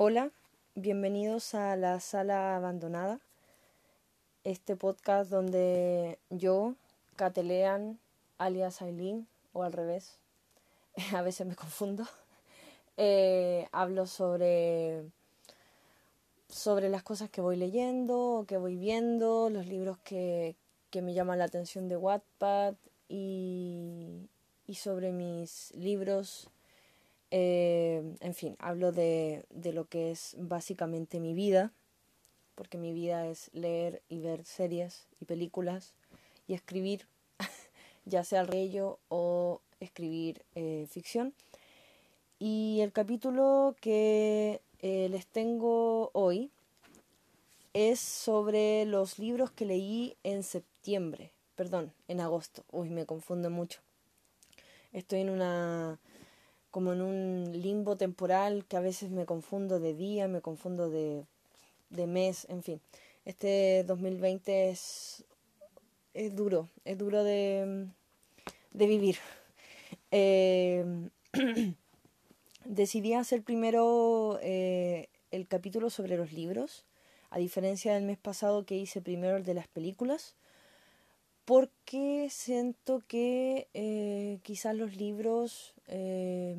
Hola, bienvenidos a la sala abandonada, este podcast donde yo, Catelean, alias Aileen, o al revés, a veces me confundo, eh, hablo sobre, sobre las cosas que voy leyendo, que voy viendo, los libros que, que me llaman la atención de Wattpad y, y sobre mis libros eh, en fin, hablo de, de lo que es básicamente mi vida, porque mi vida es leer y ver series y películas y escribir, ya sea al ello o escribir eh, ficción. Y el capítulo que eh, les tengo hoy es sobre los libros que leí en septiembre, perdón, en agosto. Uy, me confundo mucho. Estoy en una como en un limbo temporal que a veces me confundo de día, me confundo de, mes, en fin. Este 2020 es, es duro, es duro de, de vivir. Eh, decidí hacer primero eh, el capítulo sobre los libros, a diferencia del mes pasado que hice primero el de las películas porque siento que eh, quizás los libros, eh,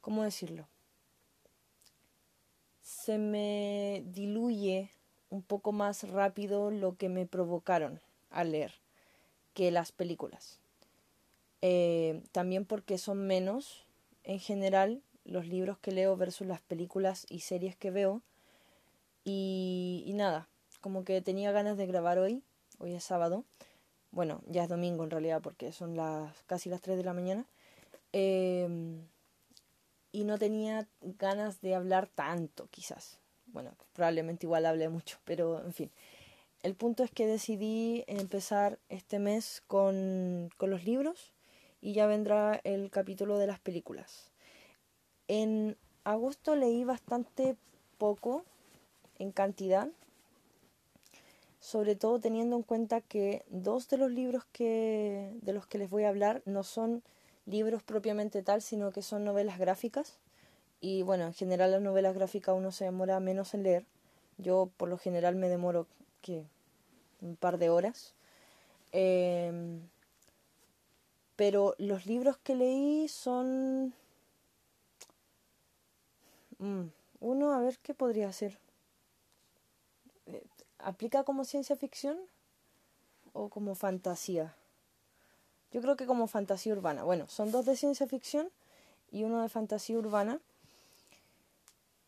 ¿cómo decirlo? Se me diluye un poco más rápido lo que me provocaron al leer que las películas. Eh, también porque son menos, en general, los libros que leo versus las películas y series que veo. Y, y nada, como que tenía ganas de grabar hoy hoy es sábado, bueno, ya es domingo en realidad porque son las casi las 3 de la mañana, em, y no tenía ganas de hablar tanto quizás. Bueno, probablemente igual hablé mucho, pero en fin. El punto es que decidí empezar este mes con, con los libros y ya vendrá el capítulo de las películas. En agosto leí bastante poco en cantidad, sobre todo teniendo en cuenta que dos de los libros que, de los que les voy a hablar no son libros propiamente tal, sino que son novelas gráficas. Y bueno, en general las novelas gráficas uno se demora menos en leer. Yo por lo general me demoro que un par de horas. Em, pero los libros que leí son... Mm, uno, a ver qué podría ser. ¿Aplica como ciencia ficción o como fantasía? Yo creo que como fantasía urbana. Bueno, son dos de ciencia ficción y uno de fantasía urbana.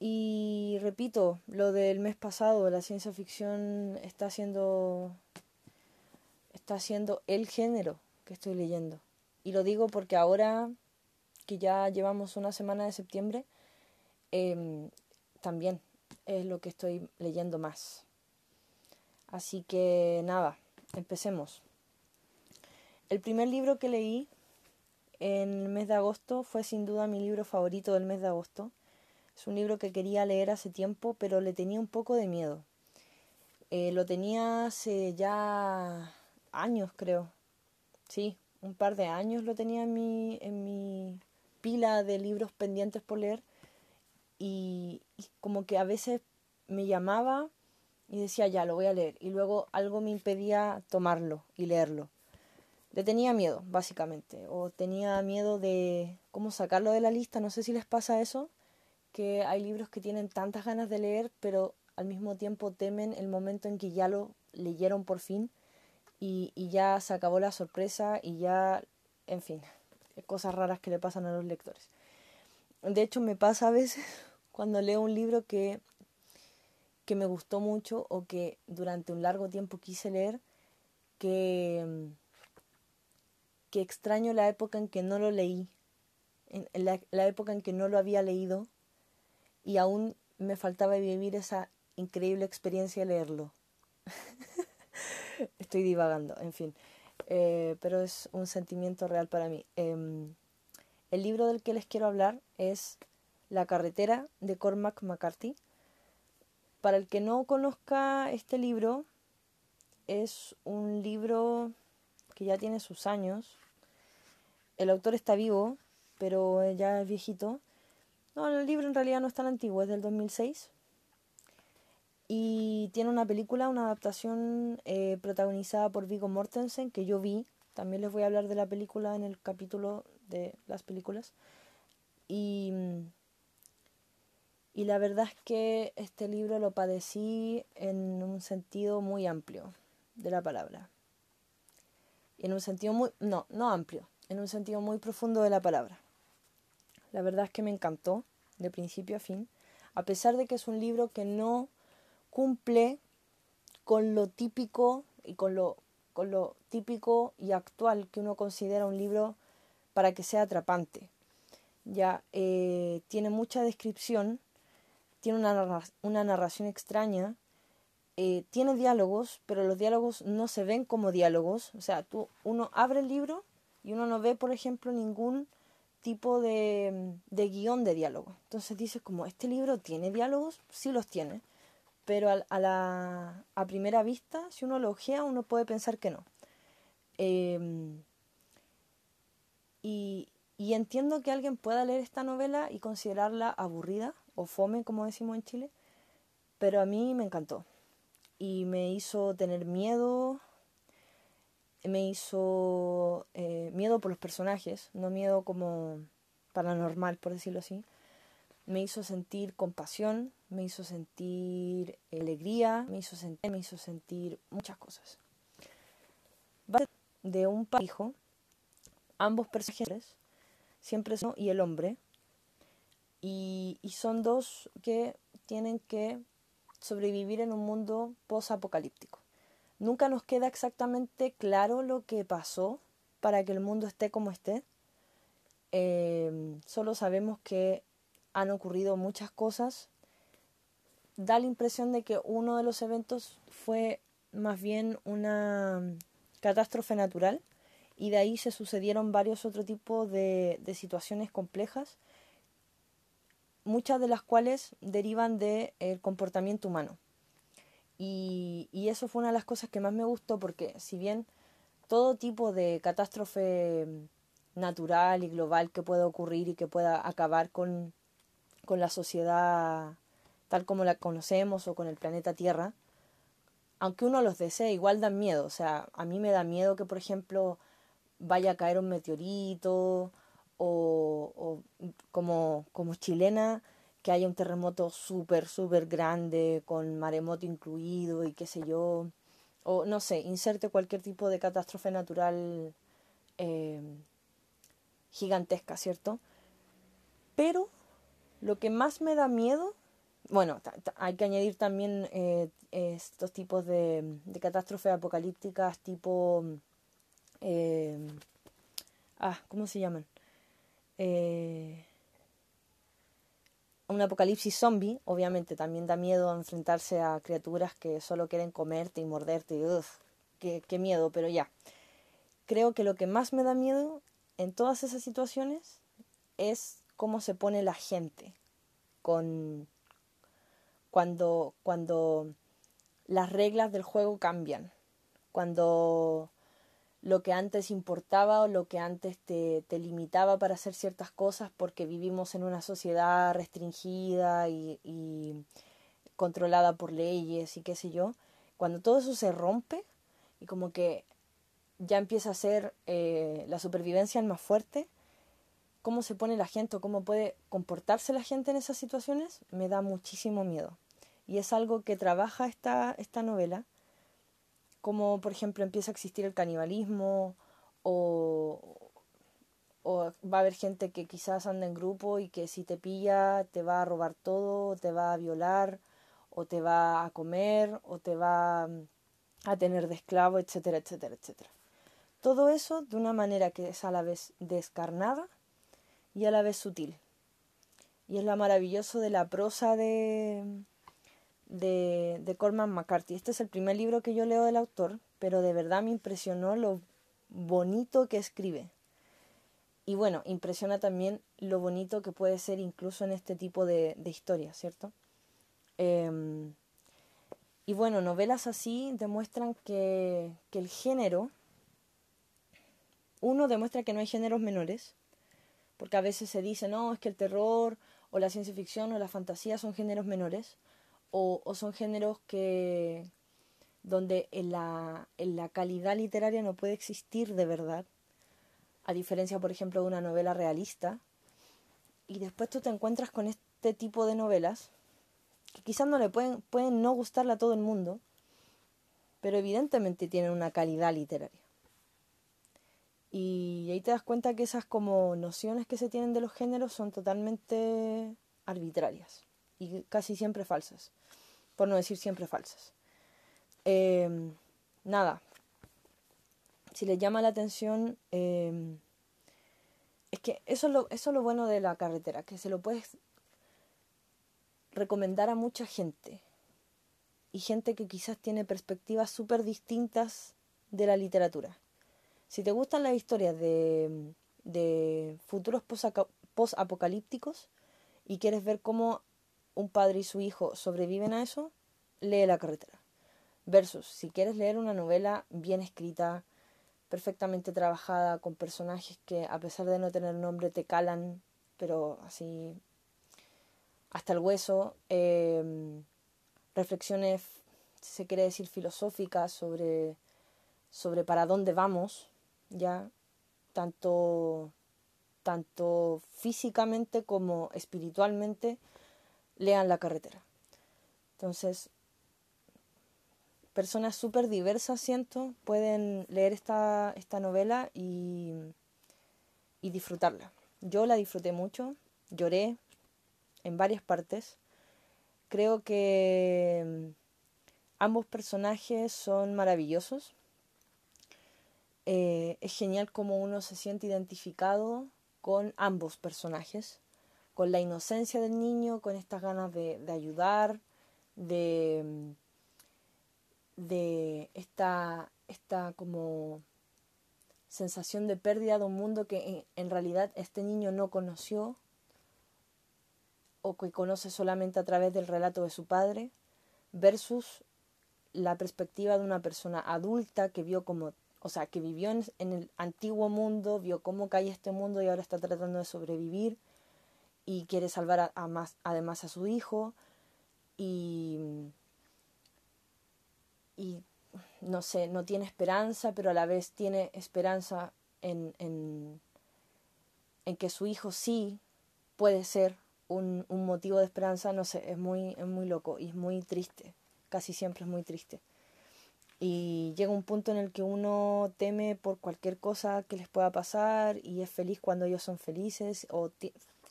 Y repito, lo del mes pasado, la ciencia ficción está siendo está siendo el género que estoy leyendo. Y lo digo porque ahora que ya llevamos una semana de septiembre, em, también es lo que estoy leyendo más. Así que nada, empecemos. El primer libro que leí en el mes de agosto fue sin duda mi libro favorito del mes de agosto. Es un libro que quería leer hace tiempo, pero le tenía un poco de miedo. Eh, lo tenía hace ya años, creo. Sí, un par de años lo tenía en mi, en mi pila de libros pendientes por leer. y como que a veces me llamaba y decía, ya, lo voy a leer. Y luego algo me impedía tomarlo y leerlo. Le tenía miedo, básicamente. O tenía miedo de cómo sacarlo de la lista. No sé si les pasa eso, que hay libros que tienen tantas ganas de leer, pero al mismo tiempo temen el momento en que ya lo leyeron por fin y, y ya se acabó la sorpresa y ya, en fin, cosas raras que le pasan a los lectores. De hecho, me pasa a veces cuando leo un libro que que me gustó mucho o que durante un largo tiempo quise leer, que, mm, que extraño la época en que no lo leí, en la, época en que no lo había leído y aún me faltaba vivir esa increíble experiencia de leerlo. Estoy divagando, en fin, eh, pero es un sentimiento real para mí. Em, el libro del que les quiero hablar es La carretera de Cormac McCarthy para el que no conozca este libro, es un libro que ya tiene sus años. El autor está vivo, pero ya es viejito. No, el libro en realidad no es tan antiguo, es del 2006. Y tiene una película, una adaptación eh, protagonizada por Vigo Mortensen, que yo vi. También les voy a hablar de la película en el capítulo de las películas. Y, y la verdad es que este libro lo padecí en un sentido muy amplio de la palabra. En un sentido muy... No, no amplio, en un sentido muy profundo de la palabra. La verdad es que me encantó, de principio a fin, a pesar de que es un libro que no cumple con lo típico y con lo, con lo típico y actual que uno considera un libro para que sea atrapante. Ya eh, tiene mucha descripción, tiene una, una narración extraña, eh, tiene diálogos, pero los diálogos no se ven como diálogos. O sea, tú, uno abre el libro y uno no ve, por ejemplo, ningún tipo de, de guion de diálogo. Entonces dices como, ¿este libro tiene diálogos? Sí los tiene, pero a, la, a primera vista, si uno lo ojea, uno puede pensar que no. Em, y, y entiendo que alguien pueda leer esta novela y considerarla aburrida o fome, como decimos en Chile, pero a mí me encantó y me hizo tener miedo, me hizo eh, miedo por los personajes, no miedo como paranormal, por decirlo así. Me hizo sentir compasión, me hizo sentir alegría, me hizo sentir, me hizo sentir muchas cosas. De un hijo, ambos personajes, siempre son y el hombre, y, son dos que tienen que sobrevivir en un mundo post-apocalíptico. Nunca nos queda exactamente claro lo que pasó para que el mundo esté como esté. Em, solo sabemos que han ocurrido muchas cosas. Da la impresión de que uno de los eventos fue más bien una catástrofe natural y de ahí se sucedieron varios otros tipos de, de situaciones complejas, muchas de las cuales derivan del comportamiento humano. Y, y, eso fue una de las cosas que más me gustó porque si bien todo tipo de catástrofe natural y global que pueda ocurrir y que pueda acabar con, con la sociedad tal como la conocemos o con el planeta Tierra, aunque uno los desee, igual dan miedo. O sea, a mí me da miedo que, por ejemplo, vaya a caer un meteorito o, como, como chilena, que haya un terremoto súper, súper grande, con maremoto incluido y qué sé yo, o no sé, inserte cualquier tipo de catástrofe natural eh, gigantesca, ¿cierto? Pero lo que más me da miedo, bueno, hay que añadir también eh, estos tipos de, de, catástrofes apocalípticas tipo... Eh, ah, ¿cómo se llaman? Eh, un apocalipsis zombie, obviamente también da miedo enfrentarse a criaturas que solo quieren comerte y morderte. Ugh, qué, qué miedo, pero ya. Creo que lo que más me da miedo en todas esas situaciones es cómo se pone la gente con cuando cuando las reglas del juego cambian cuando lo que antes importaba o lo que antes te, te, limitaba para hacer ciertas cosas porque vivimos en una sociedad restringida y, controlada por leyes y qué sé yo, cuando todo eso se rompe y como que ya empieza a ser eh, la supervivencia el más fuerte, cómo se pone la gente o cómo puede comportarse la gente en esas situaciones, me da muchísimo miedo. Y es algo que trabaja esta, esta novela como por ejemplo empieza a existir el canibalismo o, va a haber gente que quizás anda en grupo y que si te pilla te va a robar todo, te va a violar o te va a comer o te va a tener de esclavo, etcétera, etcétera, etcétera. Todo eso de una manera que es a la vez descarnada y a la vez sutil. Y es lo maravilloso de la prosa de, de, de Corman McCarthy. Este es el primer libro que yo leo del autor, pero de verdad me impresionó lo bonito que escribe. Y bueno, impresiona también lo bonito que puede ser incluso en este tipo de, de historias, ¿cierto? Eh, y bueno, novelas así demuestran que, que el género, uno demuestra que no hay géneros menores, porque a veces se dice, no, es que el terror o la ciencia ficción o la fantasía son géneros menores, o, son géneros que donde en la, en la calidad literaria no puede existir de verdad, a diferencia, por ejemplo, de una novela realista, y después tú te encuentras con este tipo de novelas que quizás no le pueden, pueden no gustarle a todo el mundo, pero evidentemente tienen una calidad literaria. Y ahí te das cuenta que esas como nociones que se tienen de los géneros son totalmente arbitrarias y casi siempre falsas, por no decir siempre falsas. Em, nada, si les llama la atención, em, es que eso es, lo, eso es lo bueno de la carretera, que se lo puedes recomendar a mucha gente. Y gente que quizás tiene perspectivas súper distintas de la literatura. Si te gustan las historias de, de futuros post-apocalípticos y quieres ver cómo un padre y su hijo sobreviven a eso, lee La carretera. Versus, si quieres leer una novela bien escrita, perfectamente trabajada, con personajes que a pesar de no tener nombre te calan, pero así hasta el hueso, em, reflexiones, si se quiere decir, filosóficas sobre, sobre para dónde vamos, ya, tanto, tanto físicamente como espiritualmente, lean la carretera. Entonces, personas súper diversas, siento, pueden leer esta, esta novela y, y disfrutarla. Yo la disfruté mucho, lloré en varias partes. Creo que mm, ambos personajes son maravillosos. Eh, es genial como uno se siente identificado con ambos personajes, con la inocencia del niño, con estas ganas de, ayudar, de esta, esta como sensación de pérdida de un mundo que en, realidad este niño no conoció o que conoce solamente a través del relato de su padre, versus la perspectiva de una persona adulta que vio como, o sea, que vivió en, en el antiguo mundo, vio cómo cae este mundo y ahora está tratando de sobrevivir y quiere salvar a más, además a su hijo y no sé, no tiene esperanza, pero a la vez tiene esperanza en, en, que su hijo sí puede ser un, un, motivo de esperanza, no sé, es muy, es muy loco y es muy triste, casi siempre es muy triste. Y llega un punto en el que uno teme por cualquier cosa que les pueda pasar y es feliz cuando ellos son felices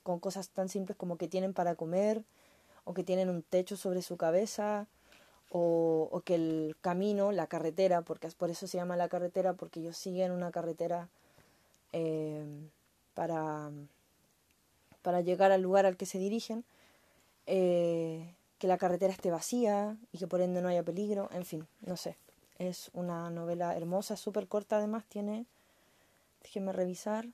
con cosas tan simples como que tienen para comer o que tienen un techo sobre su cabeza o, que el camino, la carretera, porque por eso se llama la carretera, porque ellos siguen una carretera eh, para, para llegar al lugar al que se dirigen, eh, que la carretera esté vacía y que por ende no haya peligro, en fin, no sé. Es una novela hermosa, súper corta además, tiene, déjenme revisar,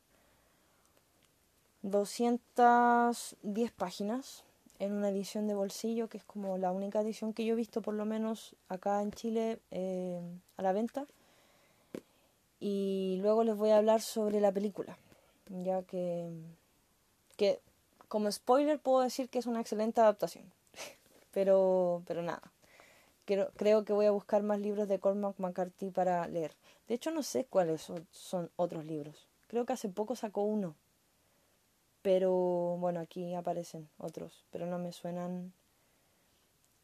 210 páginas en una edición de bolsillo, que es como la única edición que yo he visto, por lo menos acá en Chile, eh, a la venta. Y luego les voy a hablar sobre la película, ya que, que como spoiler puedo decir que es una excelente adaptación, pero, pero nada. Creo, que voy a buscar más libros de Cormac McCarthy para leer. De hecho, no sé cuáles son, son otros libros. Creo que hace poco sacó uno pero bueno, aquí aparecen otros, pero no me suenan.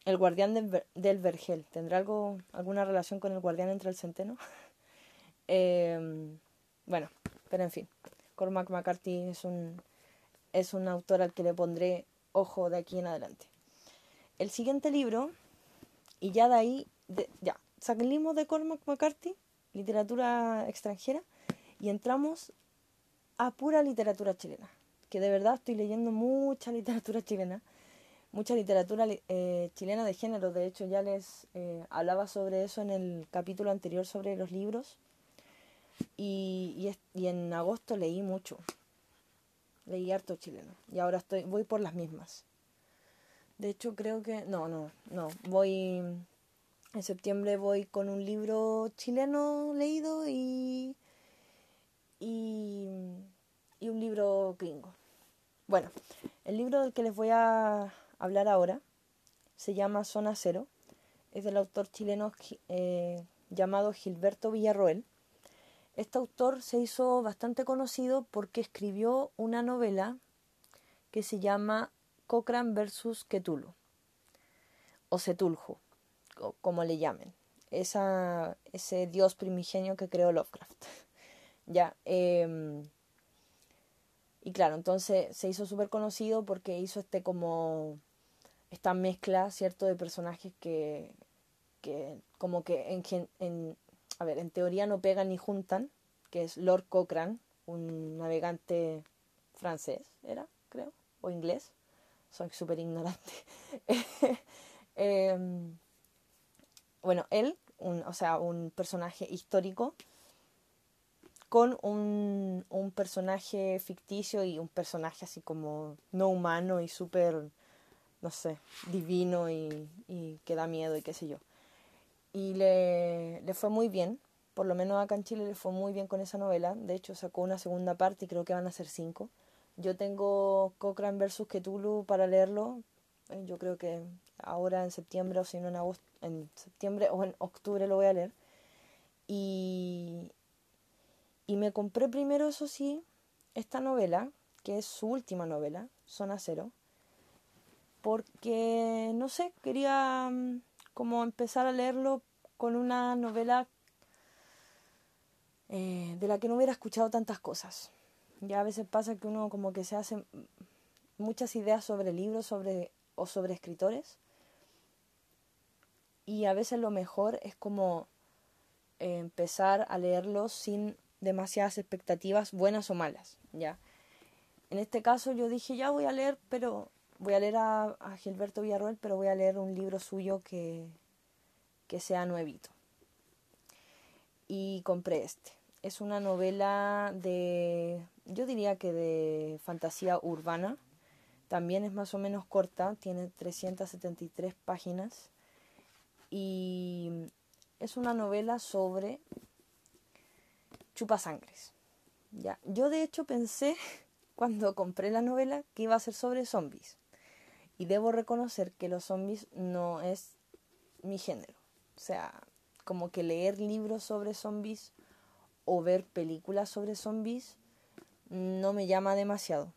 El guardián del, vergel, ¿tendrá algo, alguna relación con el guardián entre el centeno? Em, bueno, pero en fin, Cormac McCarthy es un, es un autor al que le pondré ojo de aquí en adelante. El siguiente libro, y ya de ahí, de, ya, salimos de Cormac McCarthy, literatura extranjera, y entramos a pura literatura chilena que de verdad estoy leyendo mucha literatura chilena, mucha literatura eh, chilena de género. De hecho, ya les eh, hablaba sobre eso en el capítulo anterior sobre los libros. Y, y, en agosto leí mucho. Leí harto chileno. Y ahora estoy, voy por las mismas. De hecho, creo que. No, no, no. Voy. En septiembre voy con un libro chileno leído y. y y un libro gringo. Bueno, el libro del que les voy a hablar ahora se llama Zona Cero. Es del autor chileno eh, llamado Gilberto Villarroel. Este autor se hizo bastante conocido porque escribió una novela que se llama Cochrane versus Cthulhu o Cthulhu, como le llamen. Ese dios primigenio que creó Lovecraft. ya. Em, y claro, entonces se hizo súper conocido porque hizo este como esta mezcla, ¿cierto?, de personajes que, que como que en, en, a ver, en teoría no pegan ni juntan, que es Lord Cochrane, un navegante francés, ¿era? Creo, o inglés. Soy súper ignorante. Em, bueno, él, un, o sea, un personaje histórico con un, un personaje ficticio y un personaje así como no humano y súper, no sé, divino y, y que da miedo y qué sé yo y le, le, fue muy bien, por lo menos acá en Chile le fue muy bien con esa novela, de hecho sacó una segunda parte y creo que van a ser cinco. Yo tengo Cochrane versus Cthulhu para leerlo, eh, yo creo que ahora en septiembre o si no en agosto, en septiembre o en octubre lo voy a leer. Y, y me compré primero, eso sí, esta novela, que es su última novela, Zona Cero, porque, no sé, quería mm, como empezar a leerlo con una novela eh, de la que no hubiera escuchado tantas cosas. Ya a veces pasa que uno como que se hace muchas ideas sobre libros sobre, o sobre escritores y a veces lo mejor es como eh, empezar a leerlos sin demasiadas expectativas buenas o malas, ¿ya? En este caso yo dije, ya voy a leer, pero voy a leer a, Gilberto Villarroel, pero voy a leer un libro suyo que, que sea nuevito. Y compré este. Es una novela de, yo diría que de fantasía urbana. También es más o menos corta, tiene 373 páginas. Y es una novela sobre chupasangres. Ya. Yo de hecho pensé cuando compré la novela que iba a ser sobre zombies. Y debo reconocer que los zombies no es mi género. O sea, como que leer libros sobre zombies o ver películas sobre zombies no me llama demasiado.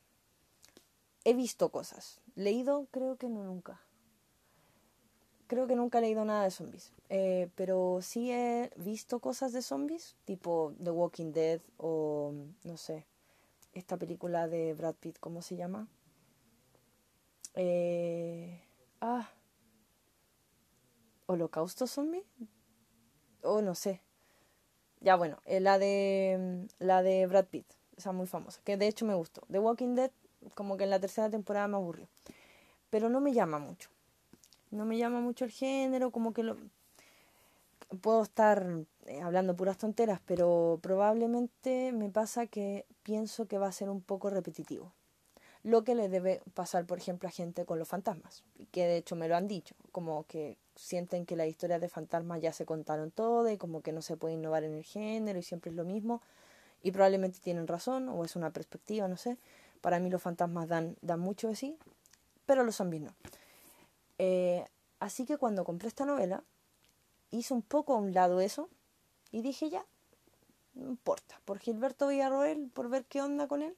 He visto cosas. Leído creo que no nunca. Creo que nunca he leído nada de zombies. Eh, pero sí he visto cosas de zombies, tipo The Walking Dead o no sé, esta película de Brad Pitt, ¿cómo se llama? Eh, ah. ¿Holocausto zombie? O oh, no sé. Ya bueno, eh, la de la de Brad Pitt, esa muy famosa, que de hecho me gustó. The Walking Dead, como que en la tercera temporada me aburrió. Pero no me llama mucho. No me llama mucho el género, como que lo puedo estar eh, hablando puras tonteras, pero probablemente me pasa que pienso que va a ser un poco repetitivo lo que le debe pasar, por ejemplo, a gente con los fantasmas, que de hecho me lo han dicho, como que sienten que las historias de fantasmas ya se contaron todas y como que no se puede innovar en el género y siempre es lo mismo, y probablemente tienen razón o es una perspectiva, no sé. Para mí los fantasmas dan, dan mucho de sí, pero los zombies no. Eh, así que cuando compré esta novela, hice un poco a un lado eso y dije ya, no importa, por Gilberto Villarroel, por ver qué onda con él,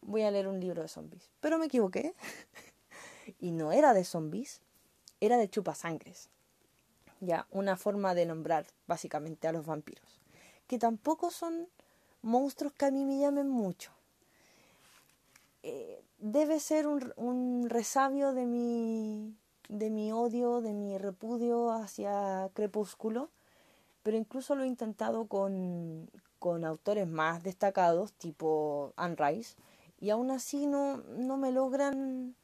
voy a leer un libro de zombies. Pero me equivoqué. y no era de zombies, era de chupasangres. Ya, una forma de nombrar básicamente a los vampiros. Que tampoco son monstruos que a mí me llamen mucho. Eh, debe ser un, un resabio de mi, de mi odio, de mi repudio hacia Crepúsculo, pero incluso lo he intentado con, con autores más destacados, tipo Anne Rice, y aún así no, no me logran,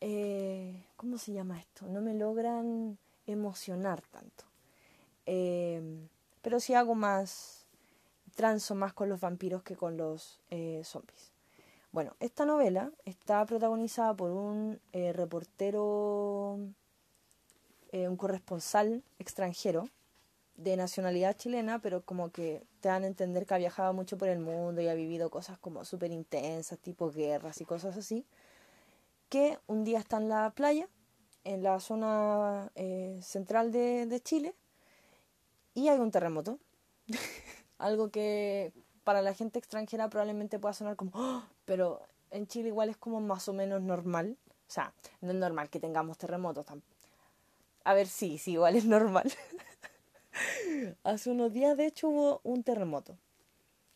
eh, ¿cómo se llama esto? No me logran emocionar tanto. Eh, pero sí hago más, transo más con los vampiros que con los eh, zombies. Bueno, esta novela está protagonizada por un reportero, un corresponsal extranjero, de nacionalidad chilena, pero como que te dan a entender que ha viajado mucho por el mundo y ha vivido cosas como súper intensas, tipo guerras y cosas así, que un día está en la playa, en la zona eh, central de, de Chile, y hay un terremoto. Algo que para la gente extranjera probablemente pueda sonar como, ¡Oh! Pero en Chile igual es como más o menos normal. O sea, no es normal que tengamos terremotos. A ver, sí, sí, igual es normal. Hace unos días, de hecho, hubo un terremoto.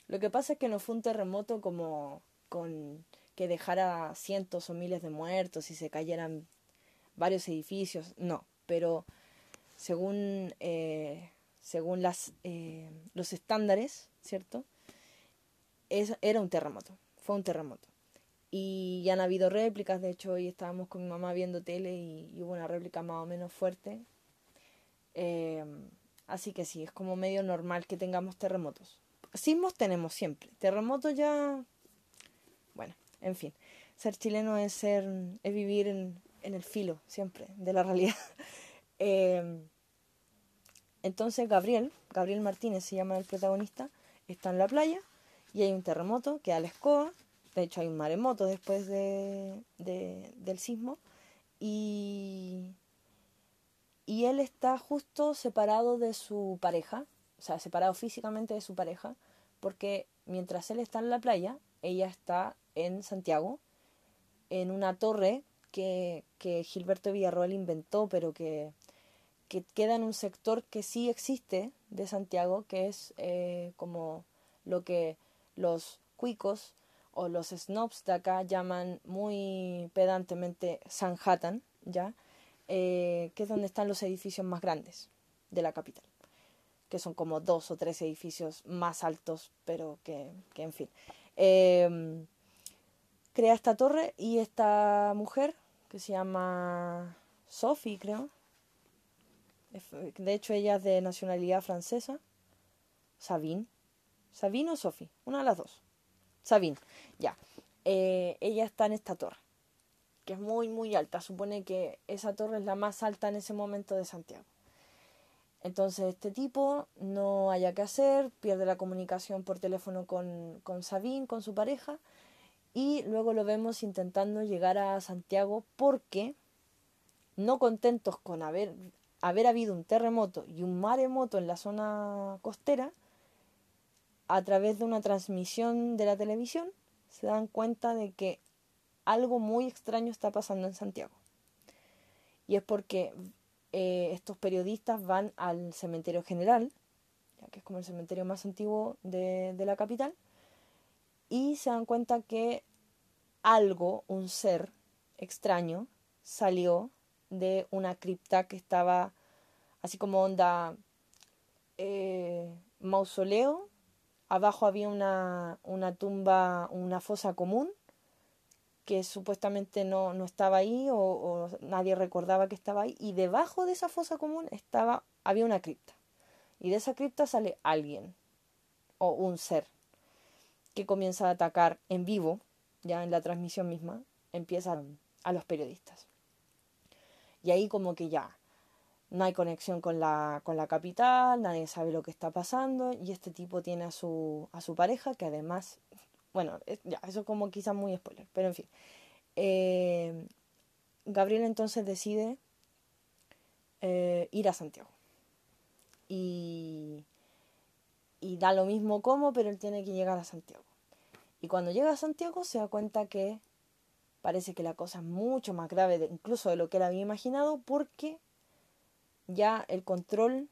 Lo que pasa es que no fue un terremoto como con que dejara cientos o miles de muertos y se cayeran varios edificios, no, pero según, eh, según las, eh, los estándares, ¿cierto? Es, era un terremoto, fue un terremoto. Y ya han habido réplicas, de hecho hoy estábamos con mi mamá viendo tele y, hubo una réplica más o menos fuerte. Eh, Así que sí, es como medio normal que tengamos terremotos. Sismos tenemos siempre. Terremotos ya. Bueno, en fin. Ser chileno es ser. vivir en, el filo, siempre, de la realidad. Em, entonces Gabriel, Gabriel Martínez se llama el protagonista, está en la playa y hay un terremoto que da la escoba. De hecho, hay un maremoto después de, del sismo. Y y él está justo separado de su pareja, o sea, separado físicamente de su pareja, porque mientras él está en la playa, ella está en Santiago, en una torre que, que Gilberto Villarroel inventó, pero que, que, queda en un sector que sí existe de Santiago, que es eh, como lo que los cuicos o los snobs de acá llaman muy pedantemente Sanhattan, ¿ya? Eh, que es donde están los edificios más grandes de la capital, que son como dos o tres edificios más altos, pero que, que en fin. Em, crea esta torre y esta mujer, que se llama Sophie, creo. De hecho, ella es de nacionalidad francesa. Sabine. Sabine o Sophie, una de las dos. Sabine, ya. Eh, ella está en esta torre que es muy, muy alta. Supone que esa torre es la más alta en ese momento de Santiago. Entonces este tipo no haya que hacer, pierde la comunicación por teléfono con, con Sabine, con su pareja, y luego lo vemos intentando llegar a Santiago porque, no contentos con haber, haber habido un terremoto y un maremoto en la zona costera, a través de una transmisión de la televisión, se dan cuenta de que algo muy extraño está pasando en Santiago. Y es porque eh, estos periodistas van al cementerio general, ya que es como el cementerio más antiguo de, de la capital, y se dan cuenta que algo, un ser extraño, salió de una cripta que estaba así como onda eh, mausoleo. Abajo había una, una tumba, una fosa común que supuestamente no, no estaba ahí o, nadie recordaba que estaba ahí y debajo de esa fosa común estaba había una cripta. Y de esa cripta sale alguien o un ser que comienza a atacar en vivo ya en la transmisión misma empieza a los periodistas. Y ahí como que ya no hay conexión con la, con la capital, nadie sabe lo que está pasando y este tipo tiene a su, a su pareja que además bueno, ya, eso como quizá muy spoiler, pero en fin. Eh, Gabriel entonces decide eh, ir a Santiago. Y, y da lo mismo como, pero él tiene que llegar a Santiago. Y cuando llega a Santiago se da cuenta que parece que la cosa es mucho más grave incluso de lo que él había imaginado porque ya el control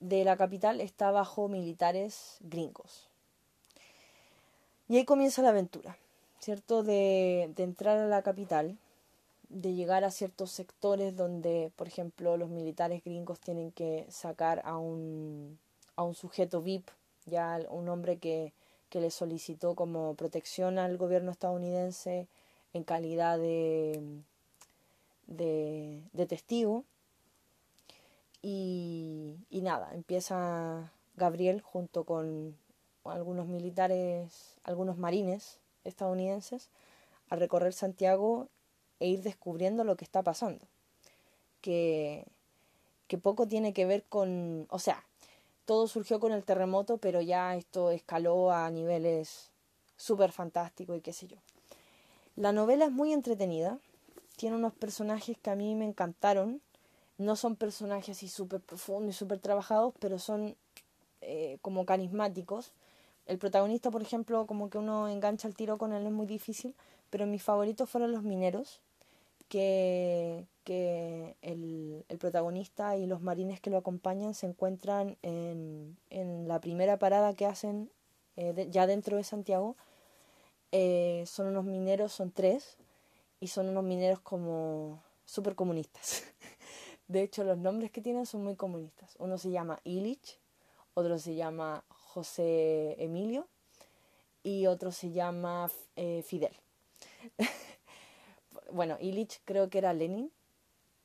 de la capital está bajo militares gringos. Y ahí comienza la aventura, ¿cierto? De, de entrar a la capital, de llegar a ciertos sectores donde, por ejemplo, los militares gringos tienen que sacar a un, a un sujeto VIP, ya un hombre que, que le solicitó como protección al gobierno estadounidense en calidad de, de, de testigo. Y, nada, empieza Gabriel junto con algunos militares, algunos marines estadounidenses, a recorrer Santiago e ir descubriendo lo que está pasando. Que, que poco tiene que ver con, o sea, todo surgió con el terremoto, pero ya esto escaló a niveles súper fantásticos y qué sé yo. La novela es muy entretenida, tiene unos personajes que a mí me encantaron, no son personajes así súper profundos y súper trabajados, pero son eh, como carismáticos. El protagonista, por ejemplo, como que uno engancha el tiro con él es muy difícil, pero mis favoritos fueron los mineros, que, que el, el, protagonista y los marines que lo acompañan se encuentran en, en la primera parada que hacen eh, ya dentro de Santiago. Eh, son unos mineros, son tres, y son unos mineros como súper comunistas. De hecho, los nombres que tienen son muy comunistas. Uno se llama Illich, otro se llama José Emilio y otro se llama eh, Fidel. bueno, Illich creo que era Lenin.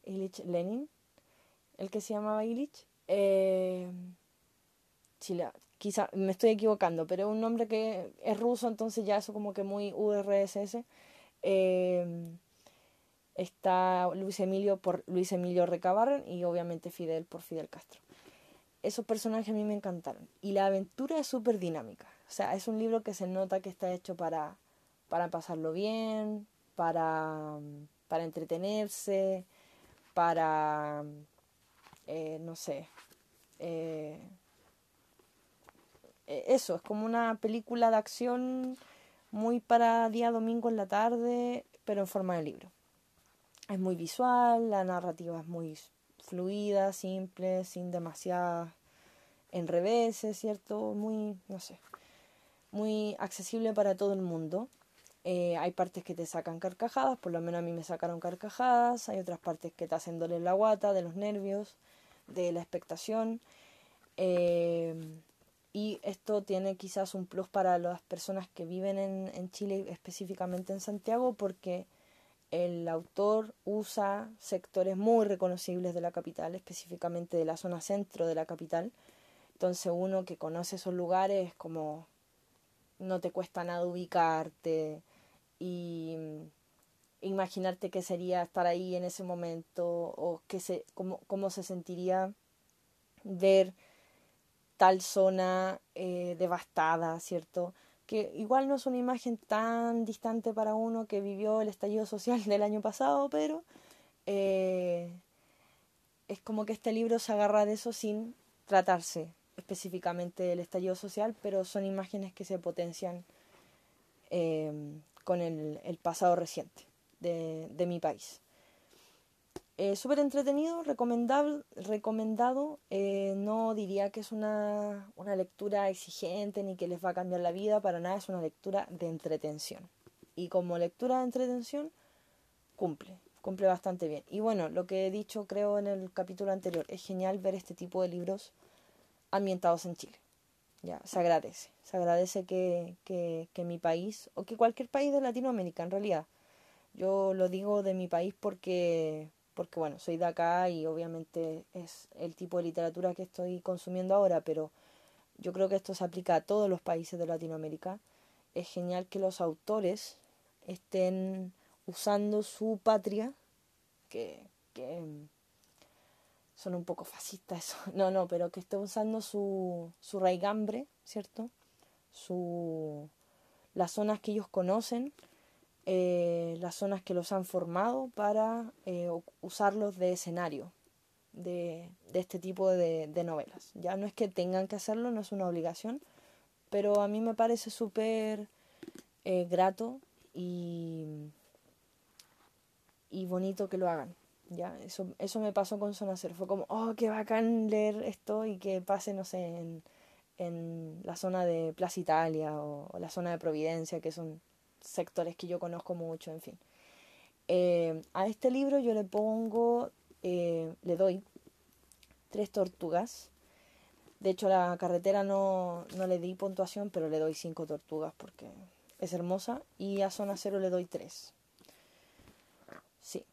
Illich Lenin, el que se llamaba Illich. Eh, quizá me estoy equivocando, pero es un nombre que es ruso, entonces ya eso como que muy URSS. Está Luis Emilio por Luis Emilio Recabarren y obviamente Fidel por Fidel Castro. Esos personajes a mí me encantaron. Y la aventura es súper dinámica. O sea, es un libro que se nota que está hecho para, para pasarlo bien, para, para entretenerse, para, eh, no sé, eh, eh, eso, es como una película de acción muy para día domingo en la tarde, pero en forma de libro. Es muy visual, la narrativa es muy fluida, simple, sin demasiadas enreveses, ¿cierto? Muy, no sé, muy accesible para todo el mundo. Eh, hay partes que te sacan carcajadas, por lo menos a mí me sacaron carcajadas, hay otras partes que te hacen doler la guata, de los nervios, de la expectación. Eh, y esto tiene quizás un plus para las personas que viven en, en Chile, específicamente en Santiago, porque el autor usa sectores muy reconocibles de la capital, específicamente de la zona centro de la capital. Entonces uno que conoce esos lugares como no te cuesta nada ubicarte y imaginarte qué sería estar ahí en ese momento o qué se, cómo, cómo se sentiría ver tal zona eh, devastada, ¿cierto? Que igual no es una imagen tan distante para uno que vivió el estallido social del año pasado, pero eh, es como que este libro se agarra de eso sin tratarse específicamente del estallido social, pero son imágenes que se potencian eh, con el, pasado reciente de mi país. Eh, Súper entretenido, recomendado. Eh, no diría que es una, una lectura exigente ni que les va a cambiar la vida, para nada es una lectura de entretención. Y como lectura de entretención, cumple, cumple bastante bien. Y bueno, lo que he dicho creo en el capítulo anterior, es genial ver este tipo de libros ambientados en Chile. Ya, se agradece. Se agradece que, que, que mi país, o que cualquier país de Latinoamérica en realidad, yo lo digo de mi país porque porque bueno, soy de acá y obviamente es el tipo de literatura que estoy consumiendo ahora, pero yo creo que esto se aplica a todos los países de Latinoamérica. Es genial que los autores estén usando su patria, que, que son un poco fascistas eso, no, no, pero que estén usando su, su raigambre, ¿cierto? Su, las zonas que ellos conocen eh, las zonas que los han formado para eh, usarlos de escenario de, este tipo de, novelas. Ya no es que tengan que hacerlo, no es una obligación, pero a mí me parece súper eh, grato y, y bonito que lo hagan. Ya, eso, eso me pasó con Zona Cero. Fue como, oh, qué bacán leer esto y que pase, no sé, en, en la zona de Plaza Italia o la zona de Providencia, que son sectores que yo conozco mucho, en fin. Eh, a este libro yo le pongo, eh, le doy tres tortugas. De hecho, la carretera no, no le di puntuación, pero le doy cinco tortugas porque es hermosa. Y a zona cero le doy tres. Sí.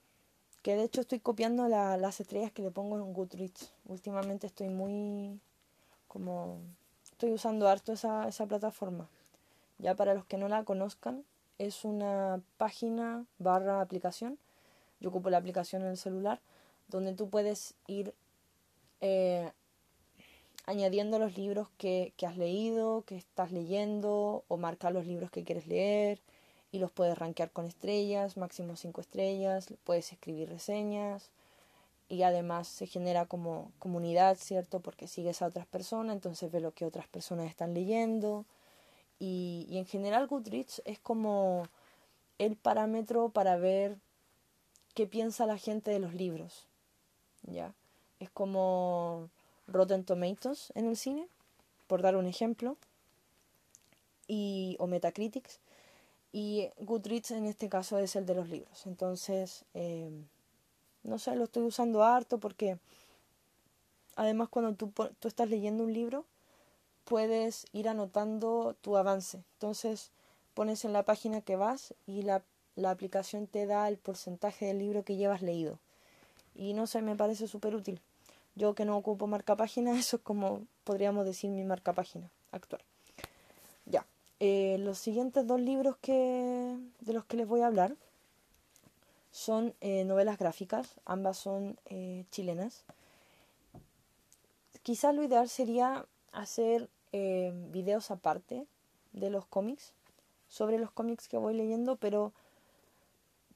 Que de hecho estoy copiando la, las estrellas que le pongo en Goodreads. Últimamente estoy muy como... Estoy usando harto esa, esa plataforma. Ya para los que no la conozcan, es una página barra aplicación. Yo ocupo la aplicación en el celular, donde tú puedes ir eh, añadiendo los libros que, que, has leído, que estás leyendo, o marcar los libros que quieres leer y los puedes rankear con estrellas, máximo 5 estrellas, puedes escribir reseñas y además se genera como comunidad, ¿cierto? Porque sigues a otras personas, entonces ves lo que otras personas están leyendo y, y en general Goodreads es como el parámetro para ver qué piensa la gente de los libros, ¿ya? Es como Rotten Tomatoes en el cine, por dar un ejemplo, y, o Metacritics, y Goodreads en este caso es el de los libros. Entonces, eh, no sé, lo estoy usando harto porque además cuando tú, tú estás leyendo un libro, puedes ir anotando tu avance. Entonces, pones en la página que vas y la, la aplicación te da el porcentaje del libro que llevas leído. Y no sé, me parece súper útil. Yo que no ocupo marca página, eso es como podríamos decir mi marca página actual. Ya, eh, los siguientes dos libros que, de los que les voy a hablar son eh, novelas gráficas, ambas son eh, chilenas. Quizás lo ideal sería hacer videos aparte de los cómics, sobre los cómics que voy leyendo, pero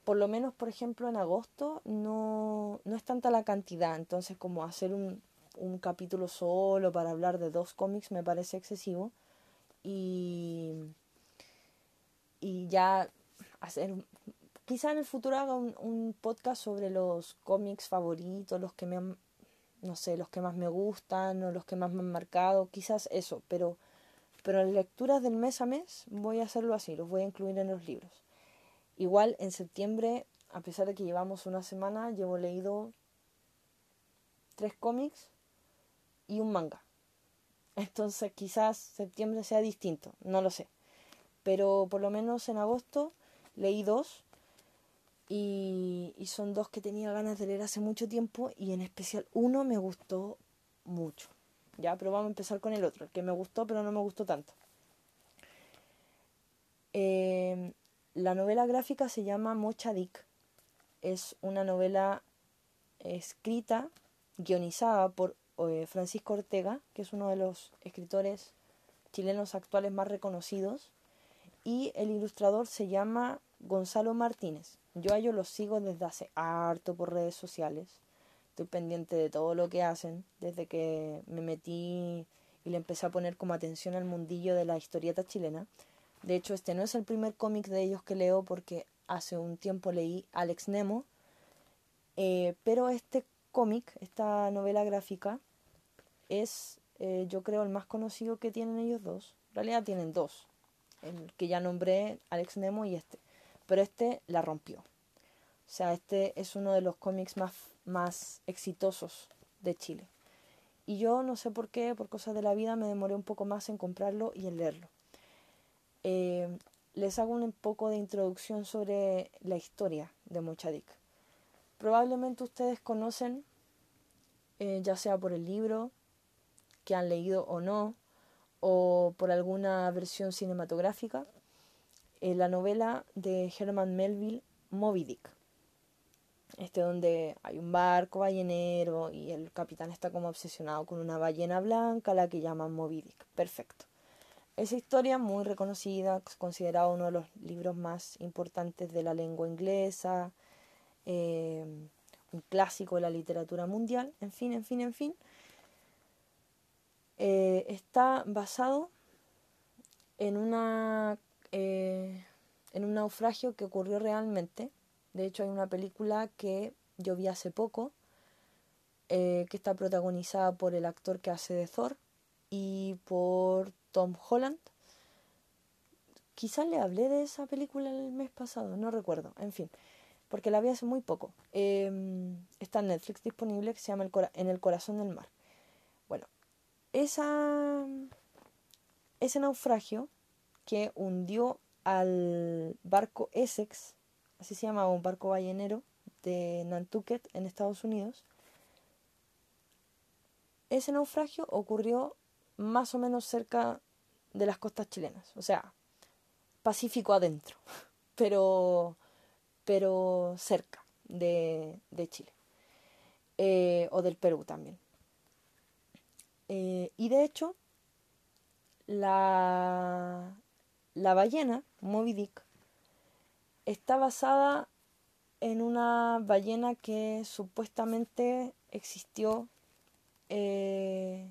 por lo menos, por ejemplo, en agosto no, no es tanta la cantidad, entonces como hacer un, un capítulo solo para hablar de dos cómics me parece excesivo. Y, y ya hacer quizá en el futuro haga un, un, podcast sobre los cómics favoritos, los que me han, no sé, los que más me gustan o los que más me han marcado, quizás eso, pero, pero en lecturas del mes a mes voy a hacerlo así, los voy a incluir en los libros. Igual en septiembre, a pesar de que llevamos una semana, llevo leído tres cómics y un manga. Entonces quizás septiembre sea distinto, no lo sé. Pero por lo menos en agosto leí dos y, son dos que tenía ganas de leer hace mucho tiempo y en especial uno me gustó mucho. Ya, pero vamos a empezar con el otro, el que me gustó pero no me gustó tanto. Eh, la novela gráfica se llama Mocha Dick. Es una novela escrita, guionizada por eh, Francisco Ortega, que es uno de los escritores chilenos actuales más reconocidos, y el ilustrador se llama Gonzalo Martínez. Yo a ellos los sigo desde hace harto por redes sociales. Estoy pendiente de todo lo que hacen desde que me metí y le empecé a poner como atención al mundillo de la historieta chilena. De hecho, este no es el primer cómic de ellos que leo porque hace un tiempo leí Alex Nemo. Eh, pero este cómic, esta novela gráfica, es eh, yo creo el más conocido que tienen ellos dos. En realidad tienen dos. El que ya nombré, Alex Nemo y este. Pero este la rompió. O sea, este es uno de los cómics más, más exitosos de Chile. Y yo no sé por qué, por cosas de la vida, me demoré un poco más en comprarlo y en leerlo. Eh, les hago un poco de introducción sobre la historia de Mochadik. Probablemente ustedes conocen, eh, ya sea por el libro que han leído o no, o por alguna versión cinematográfica, eh, la novela de Herman Melville, Moby Dick. Este donde hay un barco ballenero y el capitán está como obsesionado con una ballena blanca, la que llaman Moby Dick. Perfecto. Esa historia, muy reconocida, considerado uno de los libros más importantes de la lengua inglesa, eh, un clásico de la literatura mundial, en fin, en fin, en fin, eh, está basado en, una, eh, en un naufragio que ocurrió realmente. De hecho, hay una película que yo vi hace poco, que está protagonizada por el actor que hace de Thor y por Tom Holland. Quizás le hablé de esa película el mes pasado, no recuerdo, en fin, porque la vi hace muy poco. Em, está en Netflix disponible que se llama En el corazón del mar. Bueno, esa, ese naufragio que hundió al barco Essex, así se llama un barco ballenero de Nantucket en Estados Unidos, ese naufragio ocurrió más o menos cerca de las costas chilenas, o sea, Pacífico adentro, pero, pero cerca de, de Chile, eh, o del Perú también. Eh, y de hecho, la, la ballena, Moby Dick, está basada en una ballena que supuestamente existió eh,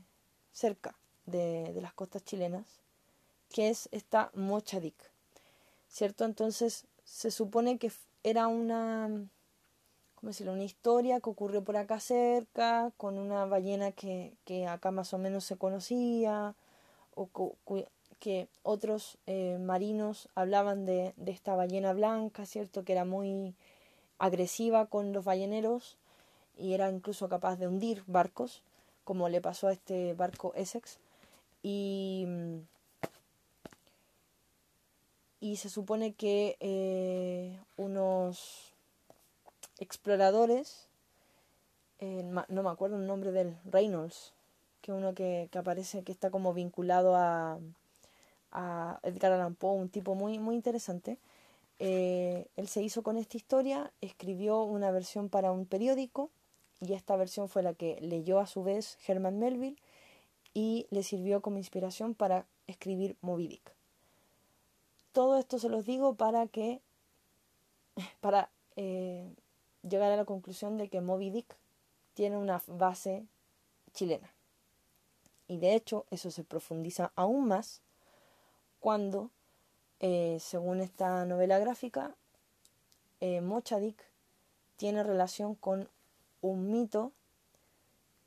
cerca de, de, las costas chilenas, que es esta Mochadik, ¿cierto? Entonces se supone que era una, ¿cómo decirlo? Una historia que ocurrió por acá cerca, con una ballena que, que acá más o menos se conocía, o que otros eh, marinos hablaban de, esta ballena blanca, ¿cierto? Que era muy agresiva con los balleneros y era incluso capaz de hundir barcos, como le pasó a este barco Essex. Y, y se supone que eh, unos exploradores, eh, no me acuerdo el nombre del Reynolds, que uno que, que aparece, que está como vinculado a, a Edgar Allan Poe, un tipo muy, muy interesante. Eh, él se hizo con esta historia, escribió una versión para un periódico y esta versión fue la que leyó a su vez Herman Melville y le sirvió como inspiración para escribir Moby Dick. Todo esto se los digo para que para eh, llegar a la conclusión de que Moby Dick tiene una base chilena. Y de hecho eso se profundiza aún más cuando, eh, según esta novela gráfica, eh, Mochadik tiene relación con un mito